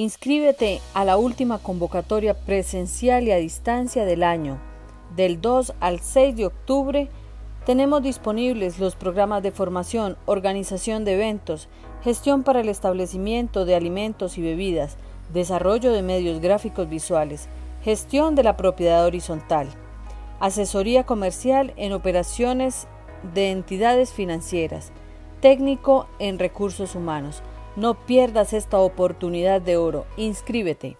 Inscríbete a la última convocatoria presencial y a distancia del año. Del 2 al 6 de octubre tenemos disponibles los programas de formación, organización de eventos, gestión para el establecimiento de alimentos y bebidas, desarrollo de medios gráficos visuales, gestión de la propiedad horizontal, asesoría comercial en operaciones de entidades financieras, técnico en recursos humanos. No pierdas esta oportunidad de oro. Inscríbete.